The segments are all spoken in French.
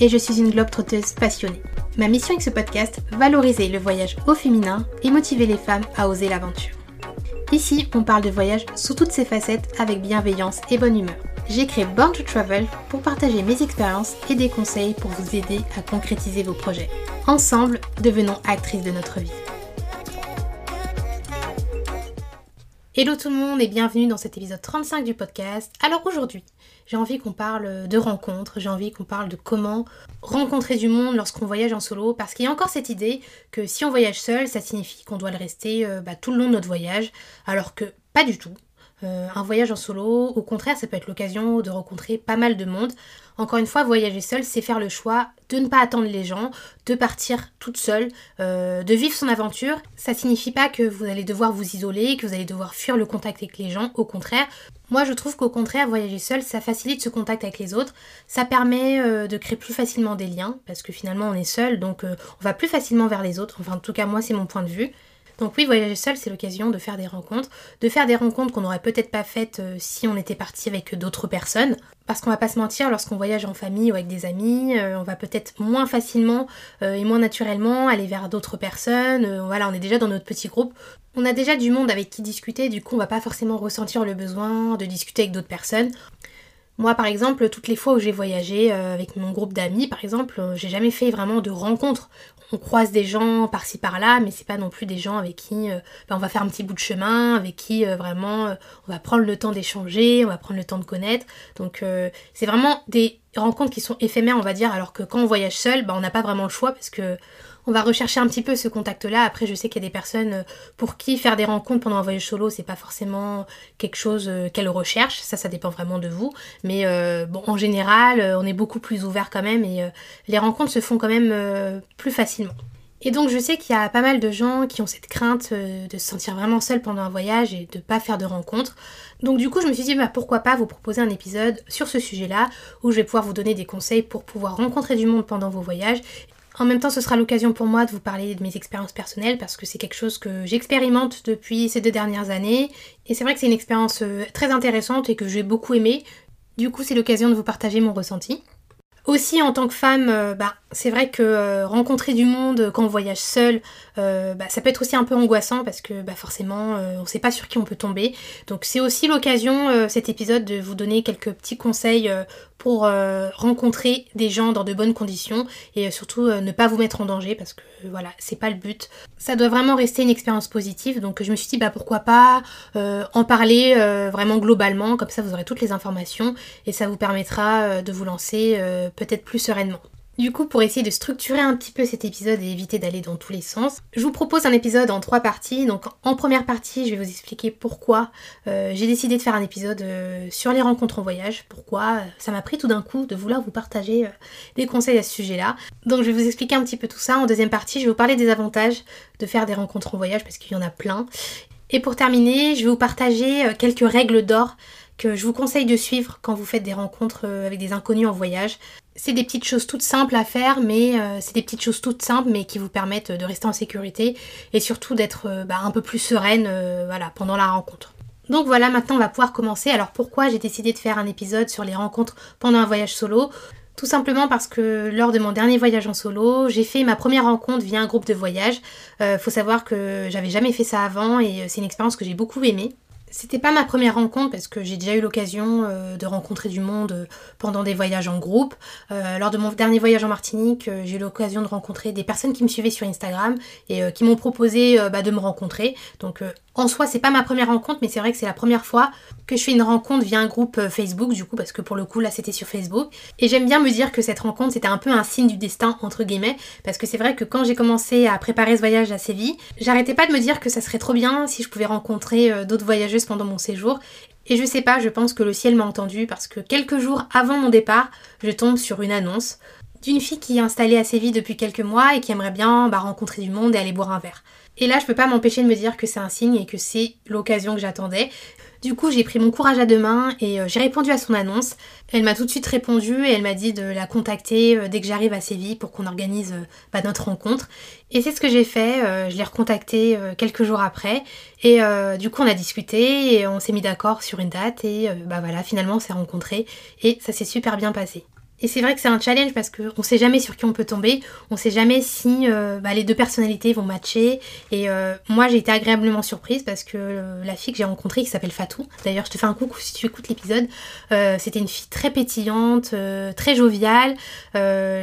Et je suis une globe trotteuse passionnée. Ma mission avec ce podcast, valoriser le voyage au féminin et motiver les femmes à oser l'aventure. Ici, on parle de voyage sous toutes ses facettes avec bienveillance et bonne humeur. J'ai créé Born to Travel pour partager mes expériences et des conseils pour vous aider à concrétiser vos projets. Ensemble, devenons actrices de notre vie. Hello tout le monde et bienvenue dans cet épisode 35 du podcast. Alors aujourd'hui, j'ai envie qu'on parle de rencontres, j'ai envie qu'on parle de comment rencontrer du monde lorsqu'on voyage en solo, parce qu'il y a encore cette idée que si on voyage seul, ça signifie qu'on doit le rester euh, bah, tout le long de notre voyage, alors que pas du tout. Euh, un voyage en solo, au contraire, ça peut être l'occasion de rencontrer pas mal de monde. Encore une fois, voyager seul, c'est faire le choix de ne pas attendre les gens, de partir toute seule, euh, de vivre son aventure. Ça signifie pas que vous allez devoir vous isoler, que vous allez devoir fuir le contact avec les gens. Au contraire, moi je trouve qu'au contraire, voyager seul, ça facilite ce contact avec les autres. Ça permet euh, de créer plus facilement des liens, parce que finalement on est seul, donc on va plus facilement vers les autres. Enfin, en tout cas, moi, c'est mon point de vue. Donc oui, voyager seul, c'est l'occasion de faire des rencontres, de faire des rencontres qu'on n'aurait peut-être pas faites euh, si on était parti avec d'autres personnes. Parce qu'on va pas se mentir, lorsqu'on voyage en famille ou avec des amis, euh, on va peut-être moins facilement euh, et moins naturellement aller vers d'autres personnes. voilà, on est déjà dans notre petit groupe. On a déjà du monde avec qui discuter, du coup on va pas forcément ressentir le besoin de discuter avec d'autres personnes. Moi, par exemple, toutes les fois où j'ai voyagé avec mon groupe d'amis, par exemple, j'ai jamais fait vraiment de rencontres on croise des gens par-ci par-là, mais c'est pas non plus des gens avec qui euh, ben, on va faire un petit bout de chemin, avec qui euh, vraiment euh, on va prendre le temps d'échanger, on va prendre le temps de connaître. Donc c'est vraiment des rencontres qui sont éphémères, on va dire, alors que quand on voyage seul, ben, on n'a pas vraiment le choix parce que on va rechercher un petit peu ce contact-là. Après, je sais qu'il y a des personnes euh, pour qui faire des rencontres pendant un voyage solo, c'est pas forcément quelque chose euh, qu'elles recherchent. Ça, ça dépend vraiment de vous. Mais euh, bon, en général, on est beaucoup plus ouvert quand même et les rencontres se font quand même plus facilement. Et donc je sais qu'il y a pas mal de gens qui ont cette crainte de se sentir vraiment seul pendant un voyage et de pas faire de rencontres. Donc du coup je me suis dit bah, pourquoi pas vous proposer un épisode sur ce sujet-là où je vais pouvoir vous donner des conseils pour pouvoir rencontrer du monde pendant vos voyages en même temps, ce sera l'occasion pour moi de vous parler de mes expériences personnelles parce que c'est quelque chose que j'expérimente depuis ces deux dernières années. Et c'est vrai que c'est une expérience euh, très intéressante et que j'ai beaucoup aimé. Du coup, c'est l'occasion de vous partager mon ressenti. Aussi, en tant que femme, euh, bah, c'est vrai que euh, rencontrer du monde quand on voyage seul, bah, ça peut être aussi un peu angoissant parce que bah, forcément, on ne sait pas sur qui on peut tomber. Donc c'est aussi l'occasion, cet épisode, de vous donner quelques petits conseils pour euh, rencontrer des gens dans de bonnes conditions et euh, surtout euh, ne pas vous mettre en danger parce que voilà, c'est pas le but. Ça doit vraiment rester une expérience positive donc je me suis dit bah pourquoi pas en parler vraiment globalement comme ça vous aurez toutes les informations et ça vous permettra de vous lancer peut-être plus sereinement. Du coup, pour essayer de structurer un petit peu cet épisode et éviter d'aller dans tous les sens, je vous propose un épisode en trois parties. Donc en première partie, je vais vous expliquer pourquoi euh, j'ai décidé de faire un épisode euh, sur les rencontres en voyage, pourquoi euh, ça m'a pris tout d'un coup de vouloir vous partager des conseils à ce sujet-là. Donc je vais vous expliquer un petit peu tout ça. En deuxième partie, je vais vous parler des avantages de faire des rencontres en voyage parce qu'il y en a plein. Et pour terminer, je vais vous partager quelques règles d'or que je vous conseille de suivre quand vous faites des rencontres avec des inconnus en voyage c'est des petites choses toutes simples à faire, mais euh, c'est des petites choses toutes simples, mais qui vous permettent de rester en sécurité et surtout d'être euh, bah, un peu plus sereine euh, pendant la rencontre. Donc voilà, maintenant on va pouvoir commencer. Alors pourquoi j'ai décidé de faire un épisode sur les rencontres pendant un voyage solo? Tout simplement parce que lors de mon dernier voyage en solo, j'ai fait ma première rencontre via un groupe de voyage. faut savoir que j'avais jamais fait ça avant et c'est une expérience que j'ai beaucoup aimée. C'était pas ma première rencontre parce que j'ai déjà eu l'occasion euh, de rencontrer du monde euh, pendant des voyages en groupe. Euh, lors de mon dernier voyage en Martinique, j'ai eu l'occasion de rencontrer des personnes qui me suivaient sur Instagram et qui m'ont proposé bah, de me rencontrer. Donc en soi, c'est pas ma première rencontre, mais c'est vrai que c'est la première fois que je fais une rencontre via un groupe Facebook, du coup, parce que pour le coup, là, c'était sur Facebook. Et j'aime bien me dire que cette rencontre, c'était un peu un signe du destin, entre guillemets, parce que c'est vrai que quand j'ai commencé à préparer ce voyage à Séville, j'arrêtais pas de me dire que ça serait trop bien si je pouvais rencontrer d'autres voyageuses pendant mon séjour. Et je sais pas, je pense que le ciel m'a entendu parce que quelques jours avant mon départ, je tombe sur une annonce d'une fille qui est installée à Séville depuis quelques mois et qui aimerait bien bah, rencontrer du monde et aller boire un verre. Et là, je peux pas m'empêcher de me dire que c'est un signe et que c'est l'occasion que j'attendais. Du coup, j'ai pris mon courage à deux mains et euh, j'ai répondu à son annonce. Elle m'a tout de suite répondu et elle m'a dit de la contacter euh, dès que j'arrive à Séville pour qu'on organise euh, bah, notre rencontre. Et c'est ce que j'ai fait. je l'ai recontactée quelques jours après et du coup, on a discuté et on s'est mis d'accord sur une date et bah voilà, finalement, on s'est rencontrés et ça s'est super bien passé. Et c'est vrai que c'est un challenge parce qu'on ne sait jamais sur qui on peut tomber, on ne sait jamais si euh, bah, les deux personnalités vont matcher. Et euh, moi j'ai été agréablement surprise parce que euh, la fille que j'ai rencontrée qui s'appelle Fatou, d'ailleurs je te fais un coucou si tu écoutes l'épisode, c'était une fille très pétillante, très joviale.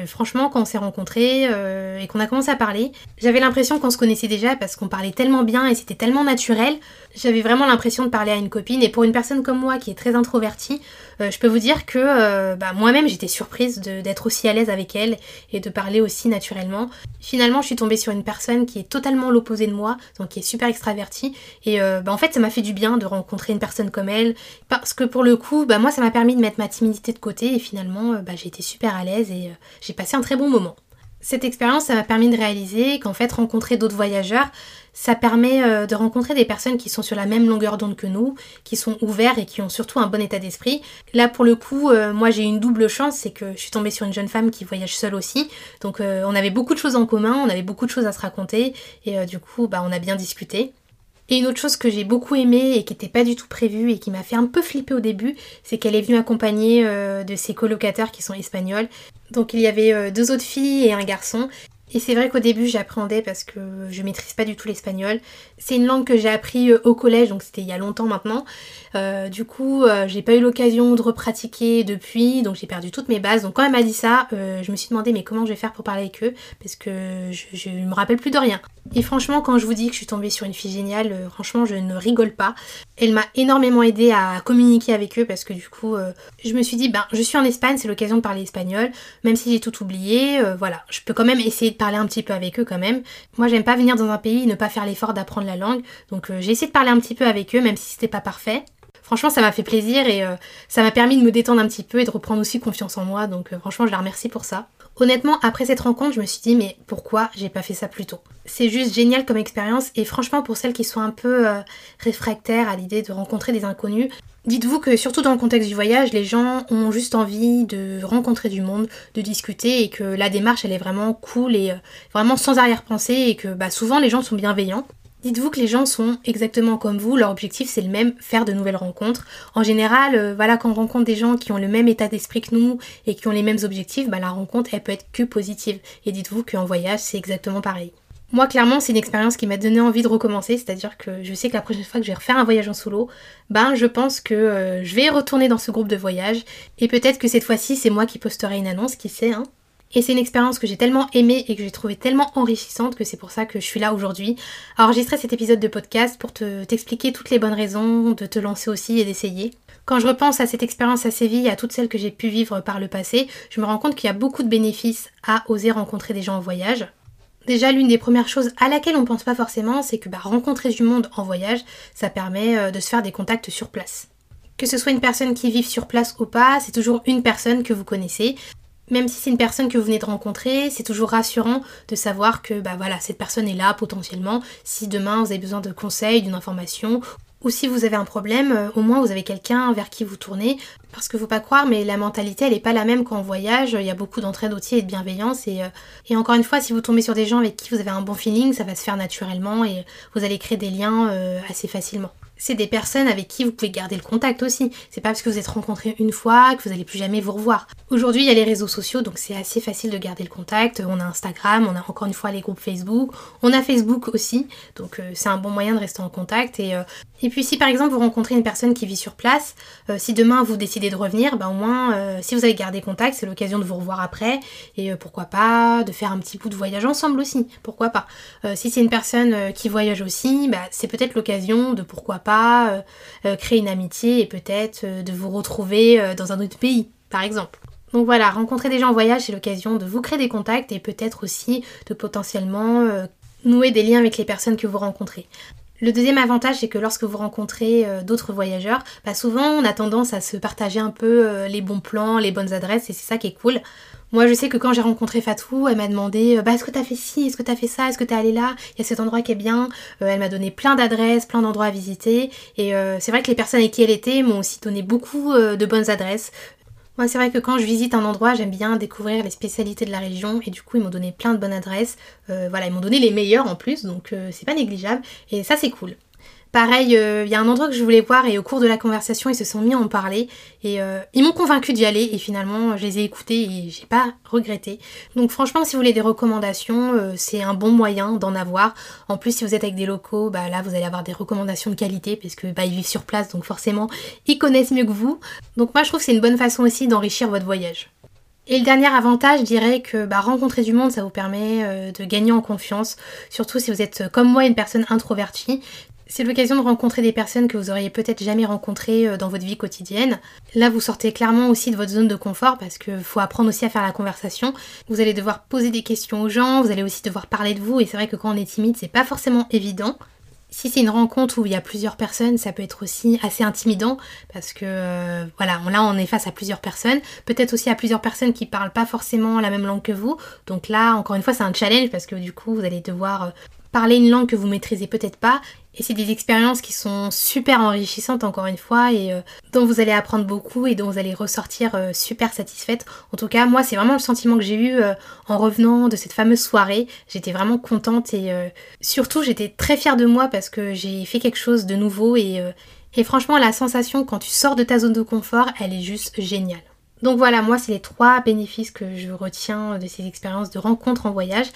franchement quand on s'est rencontrés et qu'on a commencé à parler, j'avais l'impression qu'on se connaissait déjà parce qu'on parlait tellement bien et c'était tellement naturel. J'avais vraiment l'impression de parler à une copine et pour une personne comme moi qui est très introvertie, je peux vous dire que bah, moi-même j'étais sur d'être aussi à l'aise avec elle et de parler aussi naturellement. Finalement, je suis tombée sur une personne qui est totalement l'opposé de moi, donc qui est super extravertie. Et euh, bah, en fait, ça m'a fait du bien de rencontrer une personne comme elle, parce que pour le coup, bah, moi, ça m'a permis de mettre ma timidité de côté et finalement, euh, bah, j'ai été super à l'aise et euh, j'ai passé un très bon moment. Cette expérience, ça m'a permis de réaliser qu'en fait, rencontrer d'autres voyageurs, ça permet euh, de rencontrer des personnes qui sont sur la même longueur d'onde que nous, qui sont ouverts et qui ont surtout un bon état d'esprit. Là, pour le coup, euh, moi j'ai une double chance, c'est que je suis tombée sur une jeune femme qui voyage seule aussi. Donc euh, on avait beaucoup de choses en commun, on avait beaucoup de choses à se raconter et du coup, bah, on a bien discuté. Et une autre chose que j'ai beaucoup aimé et qui n'était pas du tout prévue et qui m'a fait un peu flipper au début, c'est qu'elle est venue accompagnée de ses colocataires qui sont espagnols. Donc il y avait deux autres filles et un garçon. Et c'est vrai qu'au début j'appréhendais parce que je maîtrise pas du tout l'espagnol. C'est une langue que j'ai appris euh, au collège, donc c'était il y a longtemps maintenant. Euh, du coup, euh, j'ai pas eu l'occasion de repratiquer depuis, donc j'ai perdu toutes mes bases. Donc quand elle m'a dit ça, je me suis demandé mais comment je vais faire pour parler avec eux? Parce que je, je me rappelle plus de rien. Et franchement, quand je vous dis que je suis tombée sur une fille géniale, franchement, je ne rigole pas. Elle m'a énormément aidé à communiquer avec eux parce que du coup, je me suis dit, ben, je suis en Espagne, c'est l'occasion de parler espagnol, même si j'ai tout oublié, voilà, je peux quand même essayer de parler un petit peu avec eux quand même. Moi, j'aime pas venir dans un pays et ne pas faire l'effort d'apprendre la langue, donc j'ai essayé de parler un petit peu avec eux, même si c'était pas parfait. Franchement, ça m'a fait plaisir et euh, ça m'a permis de me détendre un petit peu et de reprendre aussi confiance en moi. Donc euh, franchement, je la remercie pour ça. Honnêtement, après cette rencontre, je me suis dit mais pourquoi j'ai pas fait ça plus tôt? C'est juste génial comme expérience et franchement pour celles qui sont un peu euh, réfractaires à l'idée de rencontrer des inconnus, Dites-vous que surtout dans le contexte du voyage, les gens ont juste envie de rencontrer du monde, de discuter et que la démarche elle est vraiment cool et vraiment sans arrière-pensée et que bah, souvent les gens sont bienveillants. Dites-vous que les gens sont exactement comme vous, leur objectif c'est le même, faire de nouvelles rencontres. En général, euh, voilà, quand on rencontre des gens qui ont le même état d'esprit que nous et qui ont les mêmes objectifs, bah, la rencontre elle peut être que positive. Et dites-vous qu'en voyage c'est exactement pareil. Moi, clairement, c'est une expérience qui m'a donné envie de recommencer, c'est-à-dire que je sais que la prochaine fois que je vais refaire un voyage en solo, ben je pense que euh, je vais retourner dans ce groupe de voyage et peut-être que cette fois-ci c'est moi qui posterai une annonce, qui sait, hein. Et c'est une expérience que j'ai tellement aimée et que j'ai trouvée tellement enrichissante que c'est pour ça que je suis là aujourd'hui à enregistrer cet épisode de podcast pour te t'expliquer toutes les bonnes raisons de te lancer aussi et d'essayer. Quand je repense à cette expérience à Séville et à toutes celles que j'ai pu vivre par le passé, je me rends compte qu'il y a beaucoup de bénéfices à oser rencontrer des gens en voyage. Déjà, l'une des premières choses à laquelle on pense pas forcément, c'est que bah, rencontrer du monde en voyage, ça permet euh, de se faire des contacts sur place. Que ce soit une personne qui vive sur place ou pas, c'est toujours une personne que vous connaissez. Même si c'est une personne que vous venez de rencontrer, c'est toujours rassurant de savoir que bah voilà, cette personne est là potentiellement si demain vous avez besoin de conseils, d'une information ou si vous avez un problème, euh, au moins vous avez quelqu'un vers qui vous tournez. Parce que faut pas croire, mais la mentalité elle est pas la même qu'en voyage. Il y a beaucoup d'entraide aussi et de bienveillance. Et, euh, et, encore une fois, si vous tombez sur des gens avec qui vous avez un bon feeling, ça va se faire naturellement et vous allez créer des liens euh, assez facilement c'est des personnes avec qui vous pouvez garder le contact aussi. C'est pas parce que vous êtes rencontrés une fois que vous allez plus jamais vous revoir. Aujourd'hui, il y a les réseaux sociaux, donc c'est assez facile de garder le contact. On a Instagram, on a encore une fois les groupes Facebook, on a Facebook aussi, donc euh, c'est un bon moyen de rester en contact. Et, euh, et puis si par exemple vous rencontrez une personne qui vit sur place, euh, si demain vous décidez de revenir, ben au moins si vous avez gardé contact, c'est l'occasion de vous revoir après et pourquoi pas de faire un petit bout de voyage ensemble aussi, pourquoi pas. si c'est une personne qui voyage aussi, bah, c'est peut-être l'occasion de pourquoi pas euh, euh, créer une amitié et peut-être euh, de vous retrouver dans un autre pays, par exemple. Donc voilà, rencontrer des gens en voyage, c'est l'occasion de vous créer des contacts et peut-être aussi de potentiellement nouer des liens avec les personnes que vous rencontrez. Le deuxième avantage, c'est que lorsque vous rencontrez d'autres voyageurs, bah souvent on a tendance à se partager un peu les bons plans, les bonnes adresses, et c'est ça qui est cool. Moi, je sais que quand j'ai rencontré Fatou, elle m'a demandé euh, bah, est-ce que t'as fait ci, est-ce que t'as fait ça, est-ce que t'es allé là, il y a cet endroit qui est bien. Euh, elle m'a donné plein d'adresses, plein d'endroits à visiter. Et euh, c'est vrai que les personnes avec qui elle était m'ont aussi donné beaucoup de bonnes adresses. Moi, c'est vrai que quand je visite un endroit, j'aime bien découvrir les spécialités de la région et du coup, ils m'ont donné plein de bonnes adresses. voilà, ils m'ont donné les meilleures en plus, donc c'est pas négligeable et ça, c'est cool. Pareil, il euh, y a un endroit que je voulais voir et au cours de la conversation, ils se sont mis à en parler et euh, ils m'ont convaincu d'y aller et finalement, je les ai écoutés et j'ai pas regretté. Donc franchement, si vous voulez des recommandations, euh, c'est un bon moyen d'en avoir. En plus, si vous êtes avec des locaux, bah là, vous allez avoir des recommandations de qualité parce que bah, ils vivent sur place, donc forcément, ils connaissent mieux que vous. Donc moi, je trouve que c'est une bonne façon aussi d'enrichir votre voyage. Et le dernier avantage, je dirais que bah, rencontrer du monde, ça vous permet de gagner en confiance, surtout si vous êtes comme moi une personne introvertie. C'est l'occasion de rencontrer des personnes que vous auriez peut-être jamais rencontrées euh, dans votre vie quotidienne. Là, vous sortez clairement aussi de votre zone de confort parce qu'il faut apprendre aussi à faire la conversation. Vous allez devoir poser des questions aux gens, vous allez aussi devoir parler de vous et c'est vrai que quand on est timide, c'est pas forcément évident. Si c'est une rencontre où il y a plusieurs personnes, ça peut être aussi assez intimidant parce que euh, voilà, là on est face à plusieurs personnes, peut-être aussi à plusieurs personnes qui parlent pas forcément la même langue que vous. Donc là, encore une fois, c'est un challenge parce que du coup, vous allez devoir euh, parler une langue que vous maîtrisez peut-être pas. Et c'est des expériences qui sont super enrichissantes encore une fois et euh, dont vous allez apprendre beaucoup et dont vous allez ressortir euh, super satisfaite. En tout cas, moi, c'est vraiment le sentiment que j'ai eu euh, en revenant de cette fameuse soirée. J'étais vraiment contente et surtout, j'étais très fière de moi parce que j'ai fait quelque chose de nouveau et, et franchement, la sensation quand tu sors de ta zone de confort, elle est juste géniale. Donc voilà, moi, c'est les trois bénéfices que je retiens de ces expériences de rencontres en voyage.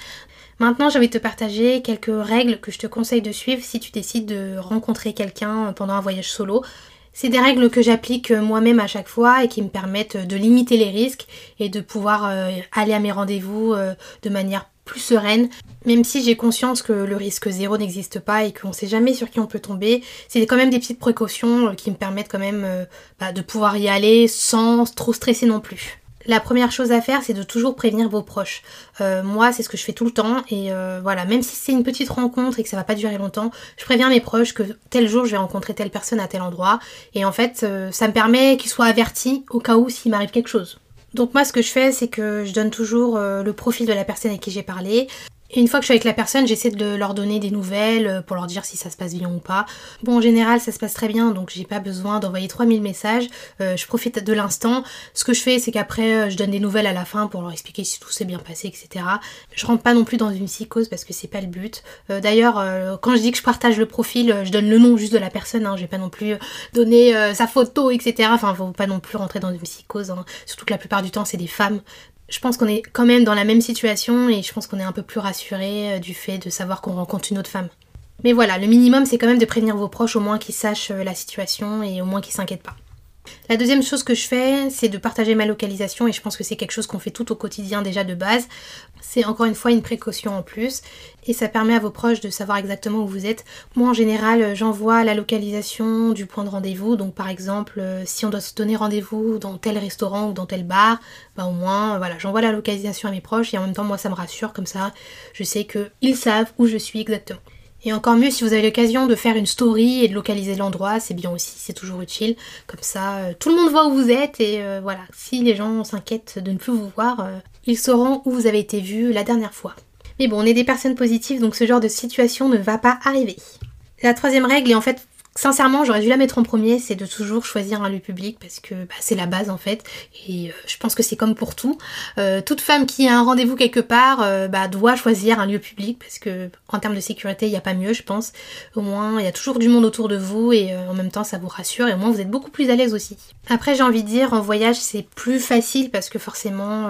Maintenant, j'ai envie de te partager quelques règles que je te conseille de suivre si tu décides de rencontrer quelqu'un pendant un voyage solo. C'est des règles que j'applique moi-même à chaque fois et qui me permettent de limiter les risques et de pouvoir euh, aller à mes rendez-vous euh, de manière plus sereine, même si j'ai conscience que le risque zéro n'existe pas et qu'on ne sait jamais sur qui on peut tomber. C'est quand même des petites précautions euh, qui me permettent quand même bah, de pouvoir y aller sans trop stresser non plus la première chose à faire, c'est de toujours prévenir vos proches. Euh, moi, c'est ce que je fais tout le temps. Et euh, voilà, même si c'est une petite rencontre et que ça va pas durer longtemps, je préviens mes proches que tel jour je vais rencontrer telle personne à tel endroit. Et en fait, euh, ça me permet qu'ils soient avertis au cas où s'il m'arrive quelque chose. Donc moi, ce que je fais, c'est que je donne toujours le profil de la personne avec qui j'ai parlé. Et une fois que je suis avec la personne, j'essaie de leur donner des nouvelles euh, pour leur dire si ça se passe bien ou pas. Bon, en général, ça se passe très bien, donc j'ai pas besoin d'envoyer 3000 messages. Euh, je profite de l'instant. Ce que je fais, c'est qu'après, euh, je donne des nouvelles à la fin pour leur expliquer si tout s'est bien passé, etc. Je rentre pas non plus dans une psychose parce que c'est pas le but. D'ailleurs, quand je dis que je partage le profil, je donne le nom juste de la personne. Hein. Je vais pas non plus donner sa photo, etc. Enfin, faut pas non plus rentrer dans une psychose. Hein. Surtout que la plupart du temps, c'est des femmes je pense qu'on est quand même dans la même situation et je pense qu'on est un peu plus rassuré euh, du fait de savoir qu'on rencontre une autre femme. Mais voilà, le minimum c'est quand même de prévenir vos proches au moins qu'ils sachent euh, la situation et au moins qu'ils s'inquiètent pas. La deuxième chose que je fais, c'est de partager ma localisation et je pense que c'est quelque chose qu'on fait tout au quotidien déjà de base. C'est encore une fois une précaution en plus et ça permet à vos proches de savoir exactement où vous êtes. Moi en général, j'envoie la localisation du point de rendez-vous. Donc par exemple, euh, si on doit se donner rendez-vous dans tel restaurant ou dans tel bar, bah au moins voilà, j'envoie la localisation à mes proches et en même temps moi ça me rassure comme ça, je sais qu'ils savent où je suis exactement. Et encore mieux si vous avez l'occasion de faire une story et de localiser l'endroit, c'est bien aussi, c'est toujours utile. Comme ça, euh, tout le monde voit où vous êtes et euh, voilà, si les gens s'inquiètent de ne plus vous voir, euh, ils sauront où vous avez été vu la dernière fois. Mais bon, on est des personnes positives, donc ce genre de situation ne va pas arriver. La troisième règle est en fait Sincèrement, j'aurais dû la mettre en premier, c'est de toujours choisir un lieu public parce que bah, c'est la base en fait. Et euh, je pense que c'est comme pour tout. Euh, toute femme qui a un rendez-vous quelque part euh, bah, doit choisir un lieu public parce que en termes de sécurité, il n'y a pas mieux, je pense. Au moins, il y a toujours du monde autour de vous et en même temps, ça vous rassure et au moins vous êtes beaucoup plus à l'aise aussi. Après, j'ai envie de dire, en voyage, c'est plus facile parce que forcément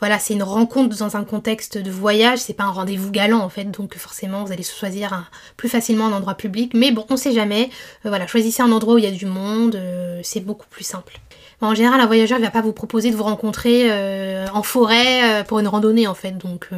voilà, c'est une rencontre dans un contexte de voyage, c'est pas un rendez-vous galant en fait, donc forcément vous allez choisir plus facilement un endroit public. Mais bon, on sait jamais. Euh, voilà, choisissez un endroit où il y a du monde, euh, c'est beaucoup plus simple. En général, un voyageur ne va pas vous proposer de vous rencontrer euh, en forêt euh, pour une randonnée en fait. Donc euh,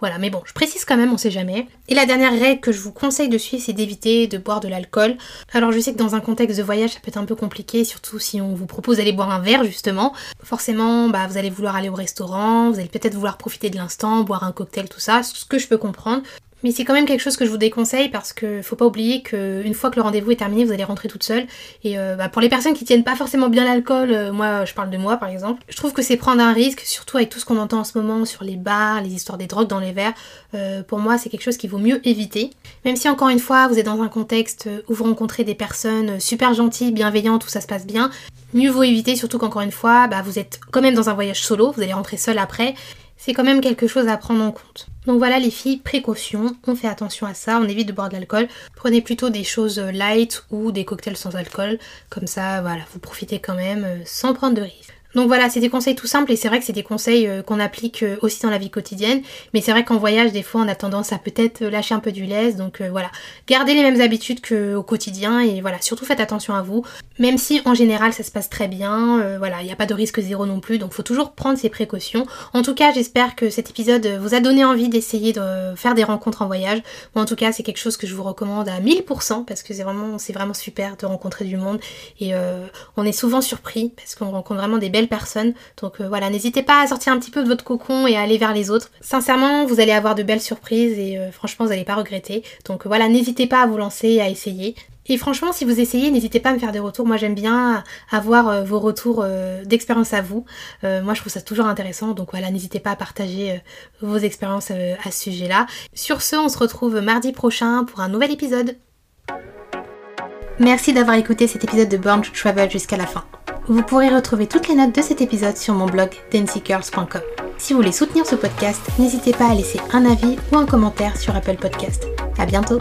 voilà, mais bon, je précise quand même, on sait jamais. Et la dernière règle que je vous conseille de suivre, c'est d'éviter de boire de l'alcool. Alors je sais que dans un contexte de voyage, ça peut être un peu compliqué, surtout si on vous propose d'aller boire un verre justement. Forcément, bah, vous allez vouloir aller au restaurant, vous allez peut-être vouloir profiter de l'instant, boire un cocktail, tout ça, ce que je peux comprendre. Mais c'est quand même quelque chose que je vous déconseille parce que faut pas oublier qu'une fois que le rendez-vous est terminé, vous allez rentrer toute seule. Et euh, bah, pour les personnes qui tiennent pas forcément bien l'alcool, euh, moi je parle de moi par exemple, je trouve que c'est prendre un risque, surtout avec tout ce qu'on entend en ce moment sur les bars, les histoires des drogues dans les verres. Euh, pour moi, c'est quelque chose qu'il vaut mieux éviter. Même si encore une fois, vous êtes dans un contexte où vous rencontrez des personnes super gentilles, bienveillantes, où ça se passe bien, mieux vaut éviter, surtout qu'encore une fois, bah, vous êtes quand même dans un voyage solo, vous allez rentrer seul après c'est quand même quelque chose à prendre en compte. Donc voilà les filles, précaution, on fait attention à ça, on évite de boire de l'alcool. Prenez plutôt des choses light ou des cocktails sans alcool, comme ça voilà, vous profitez quand même euh, sans prendre de risques. Donc voilà, c'est des conseils tout simples et c'est vrai que c'est des conseils euh, qu'on applique euh, aussi dans la vie quotidienne. Mais c'est vrai qu'en voyage, des fois, on a tendance à peut-être lâcher un peu du lest. Donc euh, voilà, gardez les mêmes habitudes qu'au quotidien et voilà, surtout faites attention à vous. Même si en général ça se passe très bien, voilà, il n'y a pas de risque zéro non plus. Donc faut toujours prendre ses précautions. En tout cas, j'espère que cet épisode vous a donné envie d'essayer de faire des rencontres en voyage. en tout cas, c'est quelque chose que je vous recommande à 1000% parce que c'est vraiment, c'est vraiment super de rencontrer du monde et on est souvent surpris parce qu'on rencontre vraiment des belles personnes. Donc euh, voilà, n'hésitez pas à sortir un petit peu de votre cocon et à aller vers les autres. Sincèrement, vous allez avoir de belles surprises et euh, franchement, vous n'allez pas regretter. Donc voilà, n'hésitez pas à vous lancer et à essayer. Et franchement, si vous essayez, n'hésitez pas à me faire des retours. Moi, j'aime bien avoir euh, vos retours d'expérience à vous. moi, je trouve ça toujours intéressant. Donc voilà, n'hésitez pas à partager vos expériences à ce sujet-là. Sur ce, on se retrouve mardi prochain pour un nouvel épisode. Merci d'avoir écouté cet épisode de Born to Travel jusqu'à la fin. Vous pourrez retrouver toutes les notes de cet épisode sur mon blog dancygirls.com. Si vous voulez soutenir ce podcast, n'hésitez pas à laisser un avis ou un commentaire sur Apple Podcast. À bientôt!